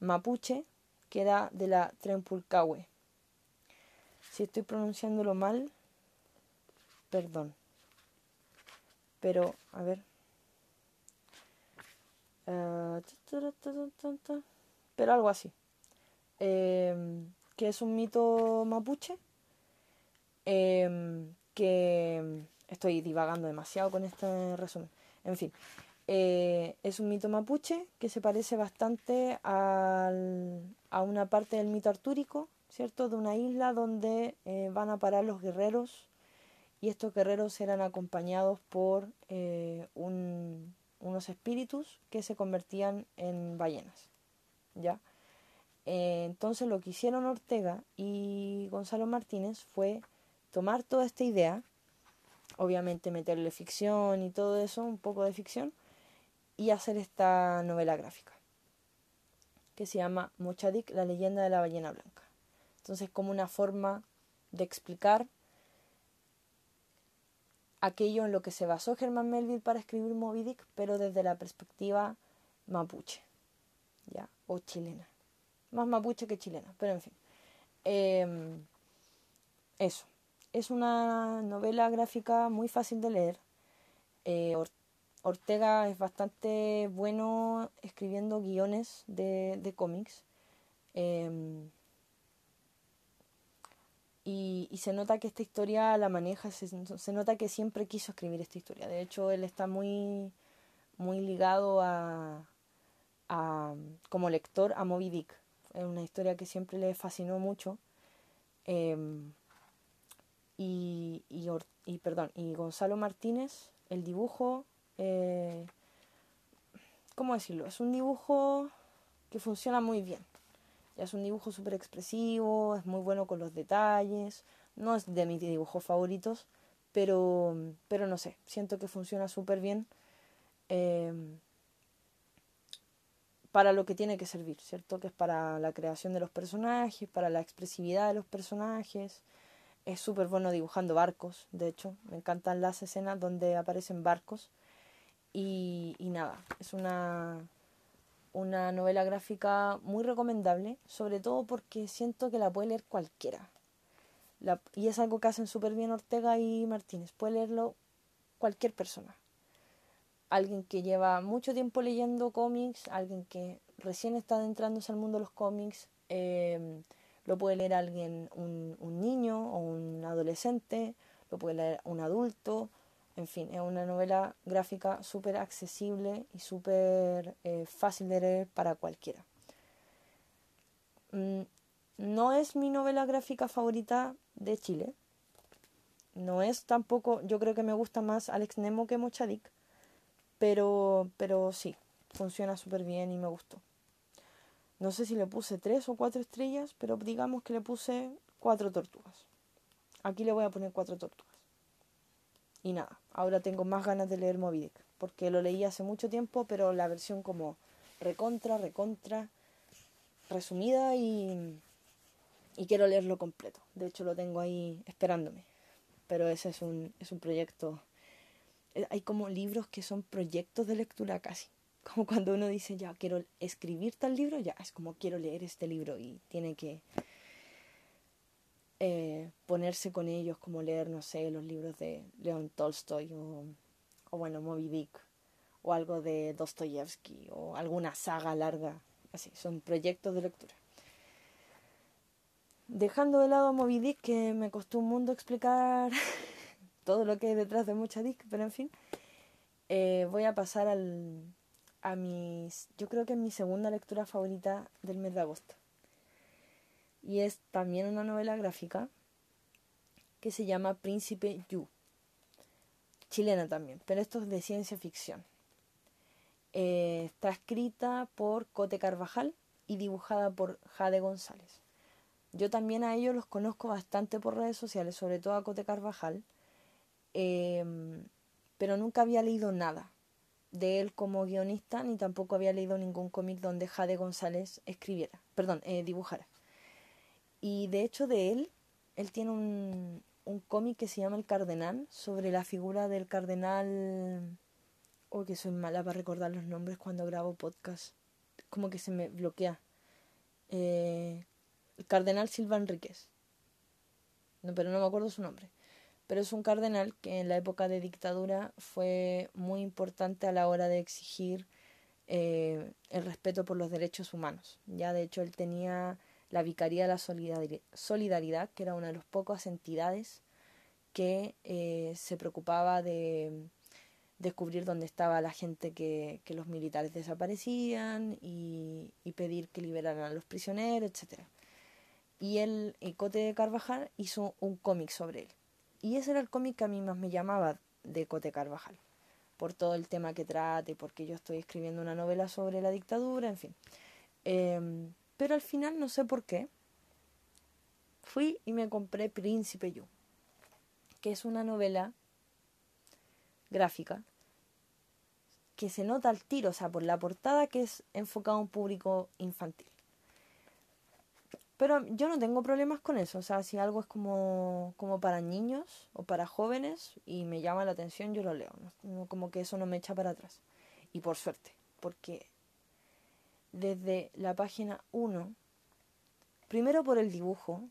mapuche que era de la Trempulcahue. Si estoy pronunciándolo mal, perdón. Pero, a ver. Ah, pero algo así. Eh, que es un mito mapuche Em, que estoy divagando demasiado con este resumen. En fin, eh, es un mito mapuche que se parece bastante a una parte del mito artúrico, ¿cierto? De una isla donde eh, van a parar los guerreros y estos guerreros eran acompañados por eh, un, unos espíritus que se convertían en ballenas, ¿ya? entonces lo que hicieron Ortega y Gonzalo Martínez fue tomar toda esta idea, obviamente meterle ficción y todo eso, un poco de ficción, y hacer esta novela gráfica, que se llama Mochadik, la leyenda de la ballena blanca. Entonces, como una forma de explicar aquello en lo que se basó Germán Melville para escribir Moby Dick, pero desde la perspectiva mapuche, ¿ya? O chilena. Más mapuche que chilena, pero en fin. Em, eso. Es una novela gráfica muy fácil de leer. Eh, Ortega es bastante bueno escribiendo guiones de, de cómics. Em, y, y, se nota que esta historia la maneja, se, se, nota que siempre quiso escribir esta historia. De hecho, él está muy, muy ligado a, a como lector a Moby Dick. Es una historia que siempre le fascinó mucho. Eh, y, y, perdón, y Gonzalo Martínez, el dibujo, eh, ¿cómo decirlo? Es un dibujo que funciona muy bien. Es un dibujo súper expresivo, es muy bueno con los detalles, no es de mis dibujos favoritos, pero, pero no sé, siento que funciona súper bien eh, para lo que tiene que servir, ¿cierto? Que es para la creación de los personajes, para la expresividad de los personajes, es súper bueno dibujando barcos, de hecho, me encantan las escenas donde aparecen barcos. Y, y nada, es una, una novela gráfica muy recomendable, sobre todo porque siento que la puede leer cualquiera. Y es algo que hacen súper bien Ortega y Martínez, puede leerlo cualquier persona. Alguien que lleva mucho tiempo leyendo cómics, alguien que recién está adentrándose al mundo de los cómics, eh, lo puede leer alguien, un, niño o un adolescente, lo puede leer un adulto, en fin, es una novela gráfica súper accesible y súper eh, fácil de leer para cualquiera. Mm, no es mi novela gráfica favorita de Chile. No es tampoco, yo creo que me gusta más Alex Nemo que Mochadik, pero, pero sí, funciona súper bien y me gustó. No sé si le puse tres o cuatro estrellas, pero digamos que le puse cuatro tortugas. Aquí le voy a poner cuatro tortugas. Y nada, ahora tengo más ganas de leer Moby porque lo leí hace mucho tiempo, pero la versión como recontra, recontra, resumida y, y quiero leerlo completo. De hecho lo tengo ahí esperándome. Pero ese es un, es un proyecto. Eh, hay como libros que son proyectos de lectura casi. Como cuando uno dice, ya quiero escribir tal libro, ya es como quiero leer este libro y tiene que eh, ponerse con ellos, como leer, no sé, los libros de León Tolstoy o, bueno, Moby Dick o algo de Dostoyevsky o alguna saga larga. Así, son proyectos de lectura. Dejando de lado a Moby Dick, que me costó un mundo explicar todo lo que hay detrás de mucha Dick, pero en fin, eh, voy a pasar al, a mis, yo creo que es mi segunda lectura favorita del mes de agosto. Y es también una novela gráfica que se llama Príncipe Yu. Chilena también, pero esto es de ciencia ficción. Eh, está escrita por Cote Carvajal y dibujada por Jade González. Yo también a ellos los conozco bastante por redes sociales, sobre todo a Cote Carvajal, em, pero nunca había leído nada de él como guionista, ni tampoco había leído ningún cómic donde Jade González escribiera, perdón, eh, dibujara. Y de hecho de él, él tiene un, un cómic que se llama El Cardenal, sobre la figura del cardenal... Oh, que soy mala para recordar los nombres cuando grabo podcast. Como que se me bloquea. Eh, el cardenal Silva Enríquez. No, pero no me acuerdo su nombre. Pero es un cardenal que en la época de dictadura fue muy importante a la hora de exigir eh, el respeto por los derechos humanos. Ya de hecho él tenía la Vicaría de la Solidaridad, que era una de las pocas entidades que eh, se preocupaba de descubrir dónde estaba la gente que, los militares desaparecían y, y, pedir que liberaran a los prisioneros, etc. Y el Cote de Carvajal hizo un cómic sobre él. Y ese era el cómic que a mí más me llamaba de Cote Carvajal, por todo el tema que trate, porque yo estoy escribiendo una novela sobre la dictadura, en fin. Eh, pero al final, no sé por qué, fui y me compré Príncipe Yu, que es una novela gráfica que se nota al tiro, o sea, por la portada que es enfocada a un público infantil. Pero yo no tengo problemas con eso, o sea, si algo es como, como para niños o para jóvenes y me llama la atención, yo lo leo, ¿no? como que eso no me echa para atrás. Y por suerte, porque desde la página 1, primero por el dibujo,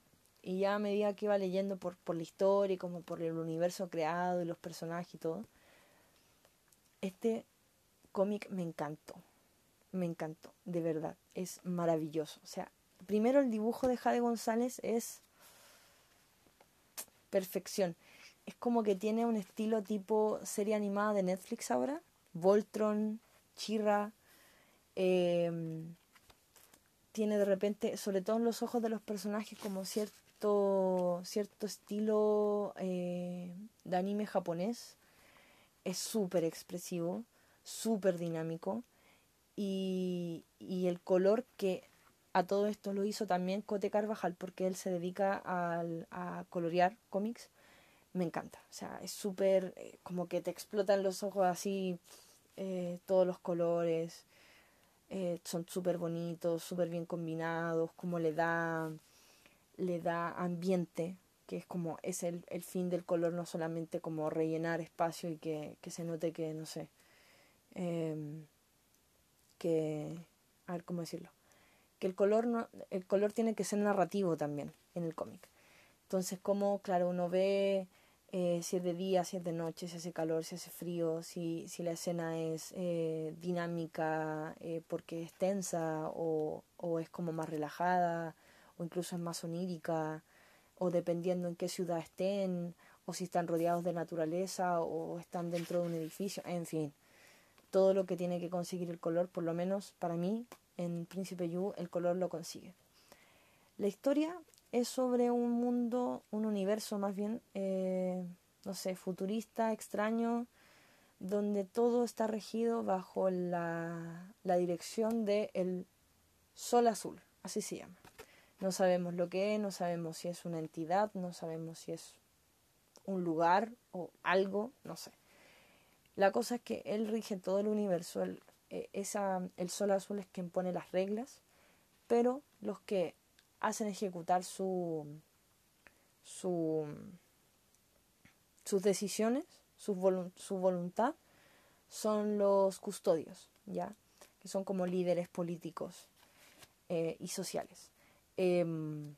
y ya a medida que iba leyendo por, por la historia y como por el universo creado y los personajes y todo, este cómic me encantó, me encantó, de verdad, es maravilloso. O sea, primero el dibujo de Jade González es perfección. Es como que tiene un estilo tipo serie animada de Netflix ahora, Voltron, Chirra, Em, tiene de repente, sobre todo en los ojos de los personajes, como cierto, cierto estilo eh, de anime japonés. Es súper expresivo, súper dinámico. Y, y el color que a todo esto lo hizo también Cote Carvajal, porque él se dedica a, a colorear cómics, me encanta. O sea, es súper, eh, como que te explotan los ojos así, eh, todos los colores. Eh, son súper bonitos, súper bien combinados, como le da, le da ambiente, que es como es el, el fin del color, no solamente como rellenar espacio y que, que se note que, no sé, eh, que, a ver cómo decirlo, que el color, el color tiene que ser narrativo también en el cómic. Entonces, como, claro, uno ve eh, si es de día, si es de noche, si hace calor, si hace frío, si, si la escena es eh, dinámica eh, porque es tensa o, o, es como más relajada o incluso es más onírica o dependiendo en qué ciudad estén o si están rodeados de naturaleza o están dentro de un edificio, en fin, todo lo que tiene que conseguir el color, por lo menos para mí, en Príncipe Yu el color lo consigue. La historia es sobre un mundo, un universo más bien, eh, no sé, futurista, extraño, donde todo está regido bajo la, dirección de el Sol Azul, así se llama. No sabemos lo que es, no sabemos si es una entidad, no sabemos si es un lugar o algo, no sé. La cosa es que él rige todo el universo, eh, esa, el sol azul es quien pone las reglas, pero los que hacen ejecutar su, su, sus decisiones, su, su voluntad, son los custodios, ¿ya? Que son como líderes políticos eh, y sociales. Em,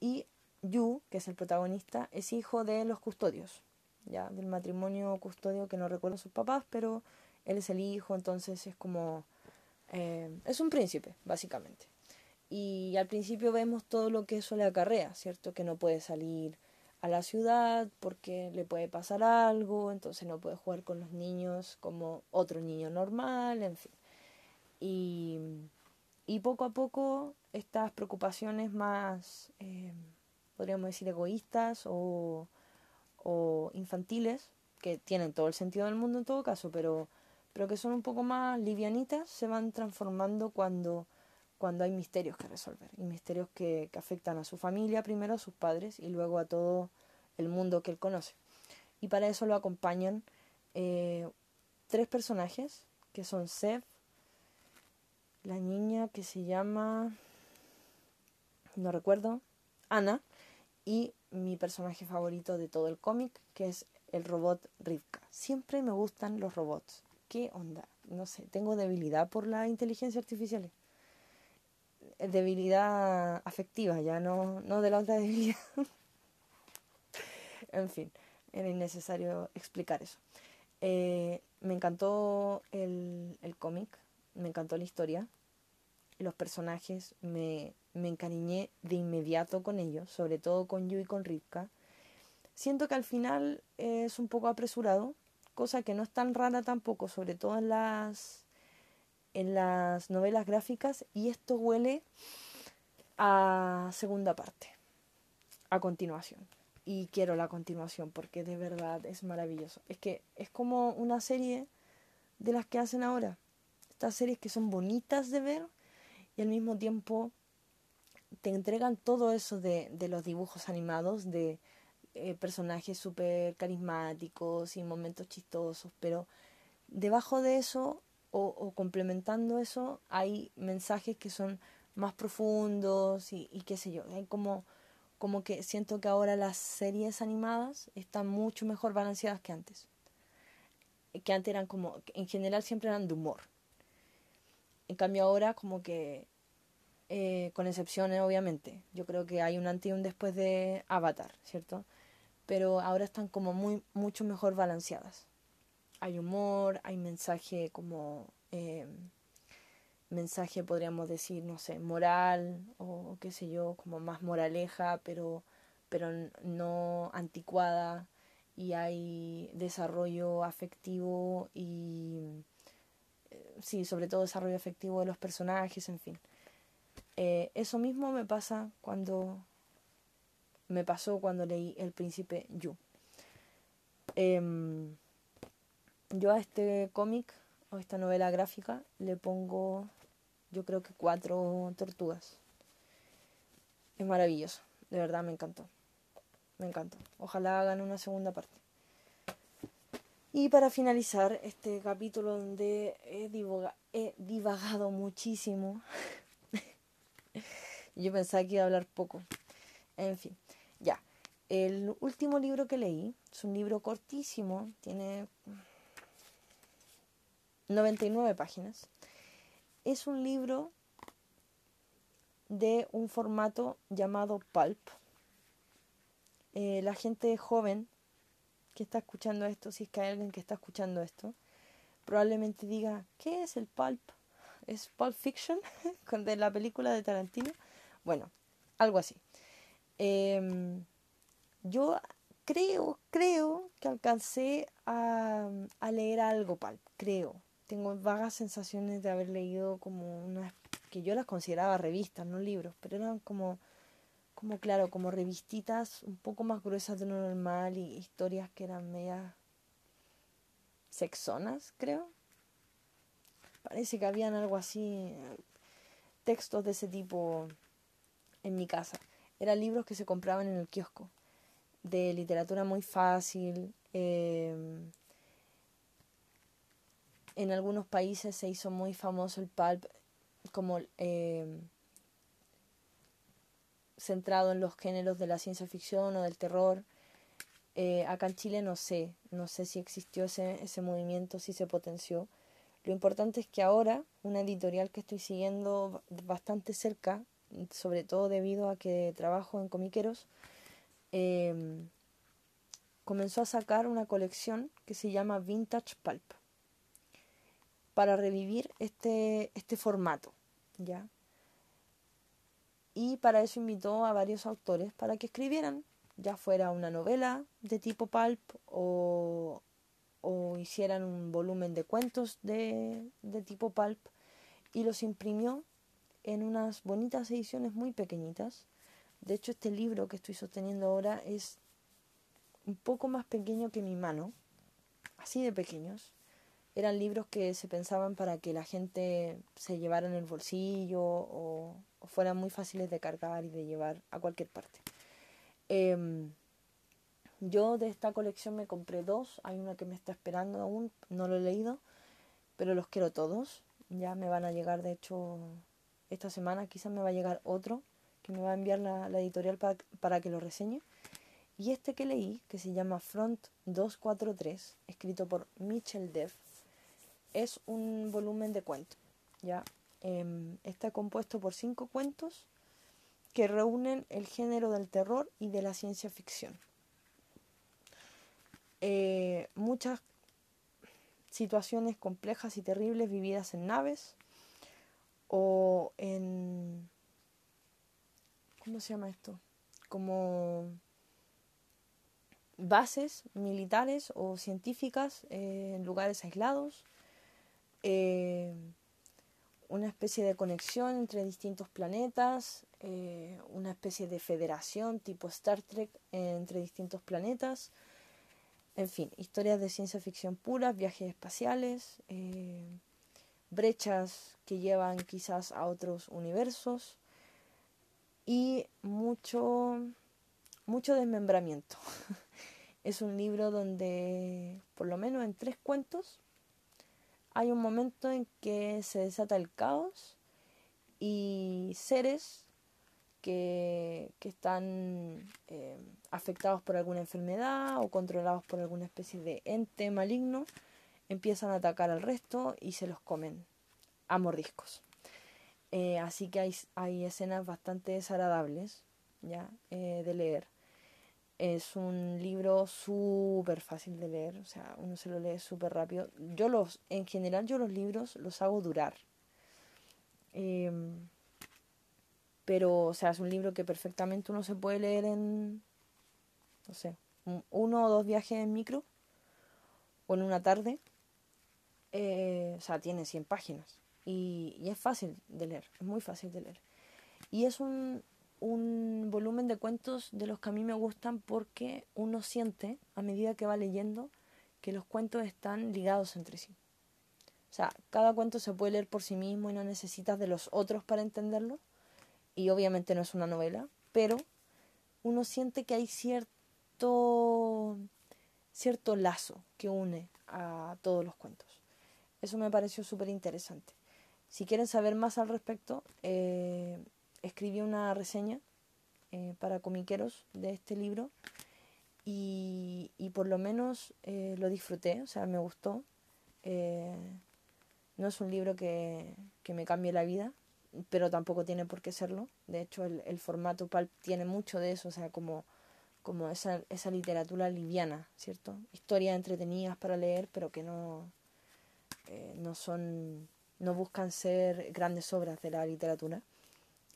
y Yu, que es el protagonista, es hijo de los custodios, ya, del matrimonio custodio que no recuerdo sus papás, pero él es el hijo, entonces es como... Eh, es un príncipe, básicamente. Y al principio vemos todo lo que eso le acarrea, ¿cierto? Que no puede salir a la ciudad porque le puede pasar algo, entonces no puede jugar con los niños como otro niño normal, en fin. Y, y poco a poco estas preocupaciones más, eh, podríamos decir, egoístas o, o infantiles, que tienen todo el sentido del mundo en todo caso, pero, pero que son un poco más livianitas, se van transformando cuando cuando hay misterios que resolver y misterios que, afectan a su familia, primero a sus padres y luego a todo el mundo que él conoce. Y para eso lo acompañan eh, tres personajes que son Seb, la niña que se llama, no recuerdo, Ana, y mi personaje favorito de todo el cómic, que es el robot Rivka. Siempre me gustan los robots. ¿Qué onda? No sé, tengo debilidad por la inteligencia artificial debilidad afectiva, ya no, no de la otra debilidad. en fin, era innecesario explicar eso. Eh, me encantó el, el cómic, me encantó la historia, los personajes, me, me encariñé de inmediato con ellos, sobre todo con Yu y con Rivka. Siento que al final es un poco apresurado, cosa que no es tan rara tampoco, sobre todo en las en las novelas gráficas y esto huele a segunda parte, a continuación. Y quiero la continuación porque de verdad es maravilloso. Es que es como una serie de las que hacen ahora. Estas series que son bonitas de ver y al mismo tiempo te entregan todo eso de, de los dibujos animados, de eh, personajes súper carismáticos y momentos chistosos, pero debajo de eso o, complementando eso, hay mensajes que son más profundos y, qué sé yo. Hay como, como que siento que ahora las series animadas están mucho mejor balanceadas que antes. Que antes eran como, en general siempre eran de humor. En cambio ahora como que, eh, con excepciones obviamente, yo creo que hay un antes y un después de Avatar, ¿cierto? Pero ahora están como muy, mucho mejor balanceadas hay humor, hay mensaje como eh, mensaje podríamos decir, no sé, moral o qué sé yo, como más moraleja, pero, pero no anticuada y hay desarrollo afectivo y eh, sí, sobre todo desarrollo afectivo de los personajes, en fin. Eh, eso mismo me pasa cuando me pasó cuando leí El Príncipe Yu. Em, yo a este cómic o esta novela gráfica le pongo, yo creo que cuatro tortugas. Es maravilloso, de verdad me encantó. Me encantó. Ojalá hagan una segunda parte. Y para finalizar este capítulo donde he, he divagado muchísimo, yo pensaba que iba a hablar poco. En fin, ya. El último libro que leí es un libro cortísimo, tiene 99 páginas. Es un libro de un formato llamado pulp. Eh, la gente joven que está escuchando esto, si es que hay alguien que está escuchando esto, probablemente diga, ¿qué es el pulp? ¿Es Pulp Fiction? de la película de Tarantino. Bueno, algo así. Em, yo creo, creo que alcancé a, leer algo pulp, creo tengo vagas sensaciones de haber leído como unas que yo las consideraba revistas, no libros, pero eran como, como claro, como revistitas un poco más gruesas de lo normal y historias que eran medias sexonas, creo. Parece que habían algo así. textos de ese tipo en mi casa. Eran libros que se compraban en el kiosco, de literatura muy fácil. Em, en algunos países se hizo muy famoso el pulp como em, centrado en los géneros de la ciencia ficción o del terror. Eh, acá en Chile no sé, no sé si existió ese, ese movimiento, si se potenció. Lo importante es que ahora una editorial que estoy siguiendo bastante cerca, sobre todo debido a que trabajo en comiqueros, em, comenzó a sacar una colección que se llama Vintage Pulp para revivir este, este formato, ¿ya? Y para eso invitó a varios autores para que escribieran, ya fuera una novela de tipo pulp o, o hicieran un volumen de cuentos de, de tipo pulp y los imprimió en unas bonitas ediciones muy pequeñitas. De hecho, este libro que estoy sosteniendo ahora es un poco más pequeño que mi mano, así de pequeños. Eran libros que se pensaban para que la gente se llevara en el bolsillo o, fueran muy fáciles de cargar y de llevar a cualquier parte. Em, yo de esta colección me compré dos, hay una que me está esperando aún, no lo he leído, pero los quiero todos. Ya me van a llegar, de hecho, esta semana quizás me va a llegar otro que me va a enviar la, editorial para, que lo reseñe. Y este que leí, que se llama Front 243, escrito por Mitchell Dev, es un volumen de cuentos. ¿ya? Em, está compuesto por cinco cuentos que reúnen el género del terror y de la ciencia ficción. Eh, muchas situaciones complejas y terribles vividas en naves o en... ¿Cómo se llama esto? Como bases militares o científicas eh, en lugares aislados, eh, una especie de conexión entre distintos planetas, una especie de federación tipo Star Trek entre distintos planetas, en fin, historias de ciencia ficción puras, viajes espaciales, eh, brechas que llevan quizás a otros universos y mucho, mucho desmembramiento. es un libro donde, por lo menos en tres cuentos, hay un momento en que se desata el caos y seres que, están eh, afectados por alguna enfermedad o controlados por alguna especie de ente maligno, empiezan a atacar al resto y se los comen a mordiscos. Eh, así que hay, hay, escenas bastante desagradables ¿ya? Eh, de leer. Es un libro súper fácil de leer, o sea, uno se lo lee súper rápido. Yo los, en general yo los libros los hago durar. Em, pero, o sea, es un libro que perfectamente uno se puede leer en, no sé, uno o dos viajes en micro o en una tarde. Eh, o sea, tiene 100 páginas y, y, es fácil de leer, es muy fácil de leer. Y es un, un volumen de cuentos de los que a mí me gustan porque uno siente, a medida que va leyendo, que los cuentos están ligados entre sí. O sea, cada cuento se puede leer por sí mismo y no necesitas de los otros para entenderlo y obviamente no es una novela, pero uno siente que hay cierto, cierto lazo que une a todos los cuentos. Eso me pareció súper interesante. Si quieren saber más al respecto, eh, escribí una reseña eh, para comiqueros de este libro y, y por lo menos eh, lo disfruté, o sea, me gustó. no es un libro que, que me cambie la vida, pero tampoco tiene por qué serlo. De hecho, el, el formato pulp tiene mucho de eso, o sea, como, como esa, esa literatura liviana, ¿cierto? Historias entretenidas para leer, pero que no, eh, no son, no buscan ser grandes obras de la literatura.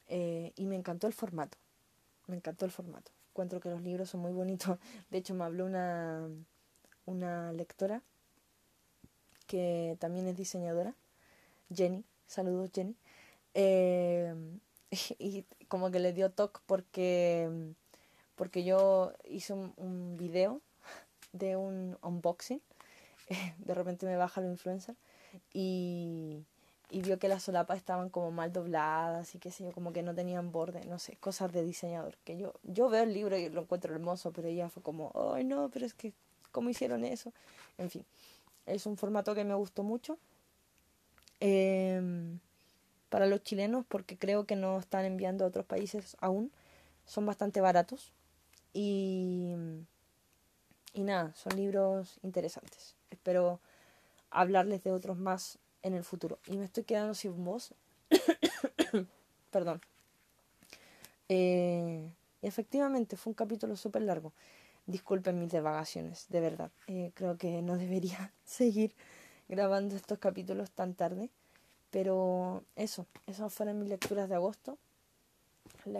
Eh, y me encantó el formato, me encantó el formato. Encuentro que los libros son muy bonitos. De hecho, me habló una, una lectora que también es diseñadora, Jenny. Saludos, Jenny. Eh, y como que le dio toque porque, porque yo hice un, un video de un unboxing. de repente me baja el influencer y, y vio que las solapas estaban como mal dobladas y qué sé yo, como que no tenían borde, no sé, cosas de diseñador. Que yo, yo veo el libro y lo encuentro hermoso, pero ella fue como, ay no, pero es que, ¿cómo hicieron eso? En fin, es un formato que me gustó mucho. Em, para los chilenos, porque creo que no están enviando a otros países aún, son bastante baratos. Y, y nada, son libros interesantes. Espero hablarles de otros más en el futuro. Y me estoy quedando sin voz. Perdón. Eh, efectivamente, fue un capítulo súper largo. Disculpen mis devagaciones, de verdad. Eh, creo que no debería seguir grabando estos capítulos tan tarde. Pero eso, esas fueron mis lecturas de agosto.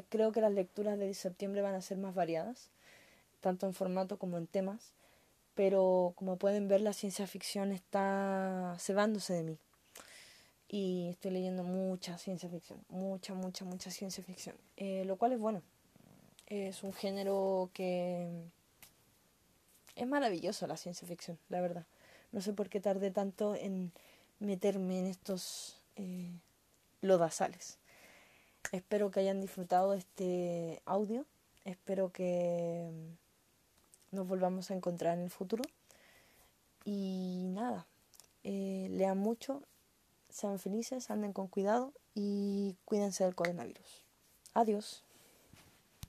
creo que las lecturas de septiembre van a ser más variadas, tanto en formato como en temas. Pero como pueden ver, la ciencia ficción está cebándose de mí y estoy leyendo mucha ciencia ficción, mucha, mucha, mucha ciencia ficción, eh, lo cual es bueno. Es un género que es maravilloso la ciencia ficción, la verdad. No sé por qué tardé tanto en meterme en estos eh, lodazales. Espero que hayan disfrutado este audio. Espero que nos volvamos a encontrar en el futuro. Y nada, eh, lean mucho sean felices, anden con cuidado y cuídense del coronavirus. Adiós.